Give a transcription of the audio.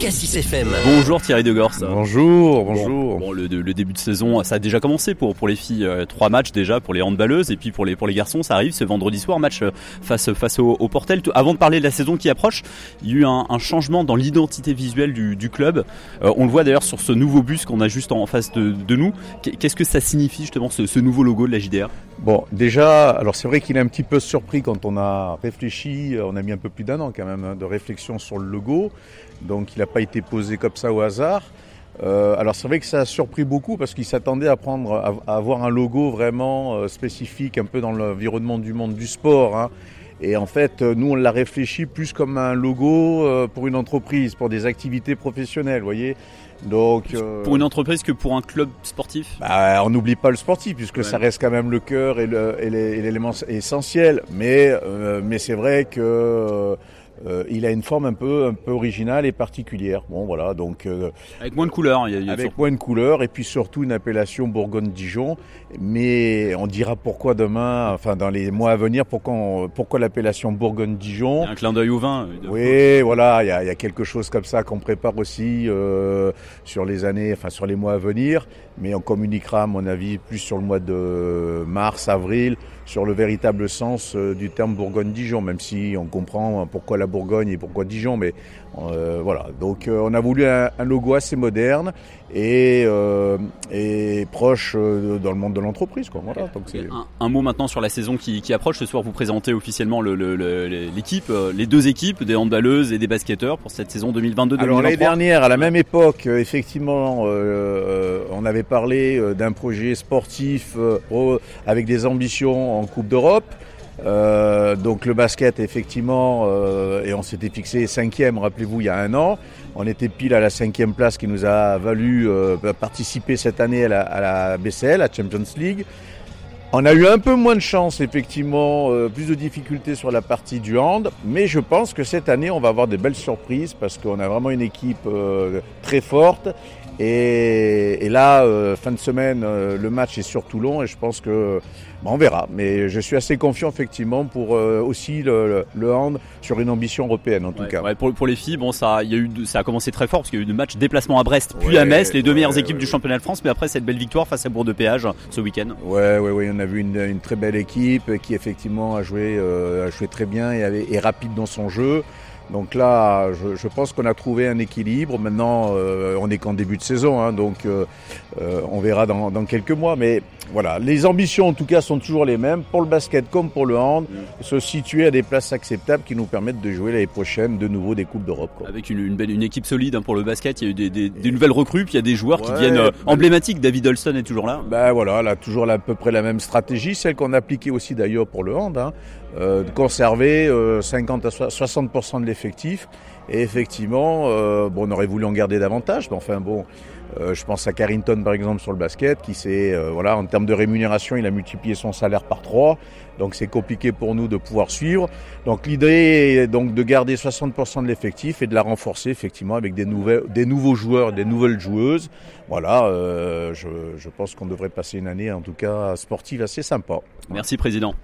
Cassis FM. Bonjour Thierry Degors. Bonjour, bonjour. Bon, le, le, début de saison, ça a déjà commencé pour, pour les filles. Euh, trois matchs déjà pour les handballeuses et puis pour les, pour les garçons, ça arrive ce vendredi soir, match euh, face, face au, au Portel. Avant de parler de la saison qui approche, il y a eu un, un changement dans l'identité visuelle du, du club. Euh, on le voit d'ailleurs sur ce nouveau bus qu'on a juste en face de, de nous. Qu'est-ce que ça signifie justement ce, ce nouveau logo de la JDR Bon, déjà, alors c'est vrai qu'il est un petit peu surpris quand on a réfléchi, on a mis un peu plus d'un an quand même hein, de réflexion sur le logo donc il n'a pas été posé comme ça au hasard. Euh, alors c'est vrai que ça a surpris beaucoup parce qu'ils s'attendaient à prendre, à, avoir un logo vraiment euh, spécifique, un peu dans l'environnement du monde du sport. Hein. Et en fait, euh, nous on l'a réfléchi plus comme un logo euh, pour une entreprise, pour des activités professionnelles, vous voyez. Donc pour une entreprise que pour un club sportif? Bah, on n'oublie pas le sportif puisque ouais. ça reste quand même le cœur et l'élément essentiel. Mais mais c'est vrai que euh, il a une forme un peu, un peu originale et particulière. Bon, voilà, donc euh, avec moins de couleurs. Il y a, il y a avec moins de couleurs et puis surtout une appellation Bourgogne-Dijon. Mais on dira pourquoi demain, enfin dans les mois à venir, pourquoi, on, pourquoi l'appellation Bourgogne-Dijon. Un clin d'œil au vin. Oui, voilà, il y, a, il y, a, quelque chose comme ça qu'on prépare aussi euh, sur les années, enfin sur les mois à venir. Mais on communiquera, à mon avis, plus sur le mois de mars, avril, sur le véritable sens euh, du terme Bourgogne-Dijon, même si on comprend pourquoi la Bourgogne et pourquoi Dijon, mais euh, voilà. Donc euh, on a voulu un, un, logo assez moderne et, euh, et proche dans le monde de l'entreprise. Voilà, un, un, mot maintenant sur la saison qui, qui, approche. Ce soir, vous présentez officiellement l'équipe, le, le, les deux équipes, des handballeuses et des basketteurs pour cette saison 2022-2023. Alors l'année dernière, à la même époque, effectivement, on avait parlé d'un projet sportif avec des ambitions en Coupe d'Europe. Euh, donc le basket, effectivement, euh, et on s'était fixé cinquième, rappelez-vous, il y a un an. On était pile à la cinquième place qui nous a valu euh, participer cette année à la, à la, BCL, à Champions League. On a eu un peu moins de chance, effectivement, plus de difficultés sur la partie du hand, mais je pense que cette année, on va avoir des belles surprises parce qu'on a vraiment une équipe très forte. Et, et là, euh, fin de semaine, le match est sur Toulon et je pense que bon, on verra. Mais je suis assez confiant, effectivement, pour aussi le, le, hand sur une ambition européenne, en tout ouais, cas. Ouais, pour, pour, les filles, bon, ça, y a eu, ça a commencé très fort parce qu'il y a eu de matchs déplacement à Brest, puis ouais, à Metz, les deux meilleures équipes du championnat de France, mais après cette belle victoire face à Bourg-de-Péage ce week-end. Ouais, ouais, ouais. On a vu une, une, très belle équipe qui effectivement a joué, euh, a joué très bien et avait, est rapide dans son jeu. Donc là, je, pense qu'on a trouvé un équilibre. Maintenant, euh, on n'est qu'en début de saison, hein, donc euh, on verra dans, dans, quelques mois. Mais voilà, les ambitions en tout cas sont toujours les mêmes pour le basket comme pour le hand, mmh. se situer à des places acceptables qui nous permettent de jouer l'année prochaine de nouveau des coupes d'Europe. Avec une, une, belle, une équipe solide hein, pour le basket, il y a eu des, des, des nouvelles recrues, puis il y a des joueurs ouais, qui deviennent euh, emblématiques. David Olson est toujours là. Ben voilà, là toujours là, à peu près la même stratégie, celle qu'on a appliquée aussi d'ailleurs pour le hand, hein, euh, de conserver euh, 50 à 60% de l'effectif. Et effectivement, euh, bon, on aurait voulu en garder davantage, mais enfin bon, euh, je pense à Carrington par exemple sur le basket, qui s'est, euh, voilà, en termes de rémunération, il a multiplié son salaire par 3, donc c'est compliqué pour nous de pouvoir suivre. Donc l'idée est donc de garder 60% de l'effectif et de la renforcer effectivement avec des, nouvelles, des nouveaux joueurs, des nouvelles joueuses. Voilà, je, je pense qu'on devrait passer une année en tout cas sportive assez sympa. Merci président.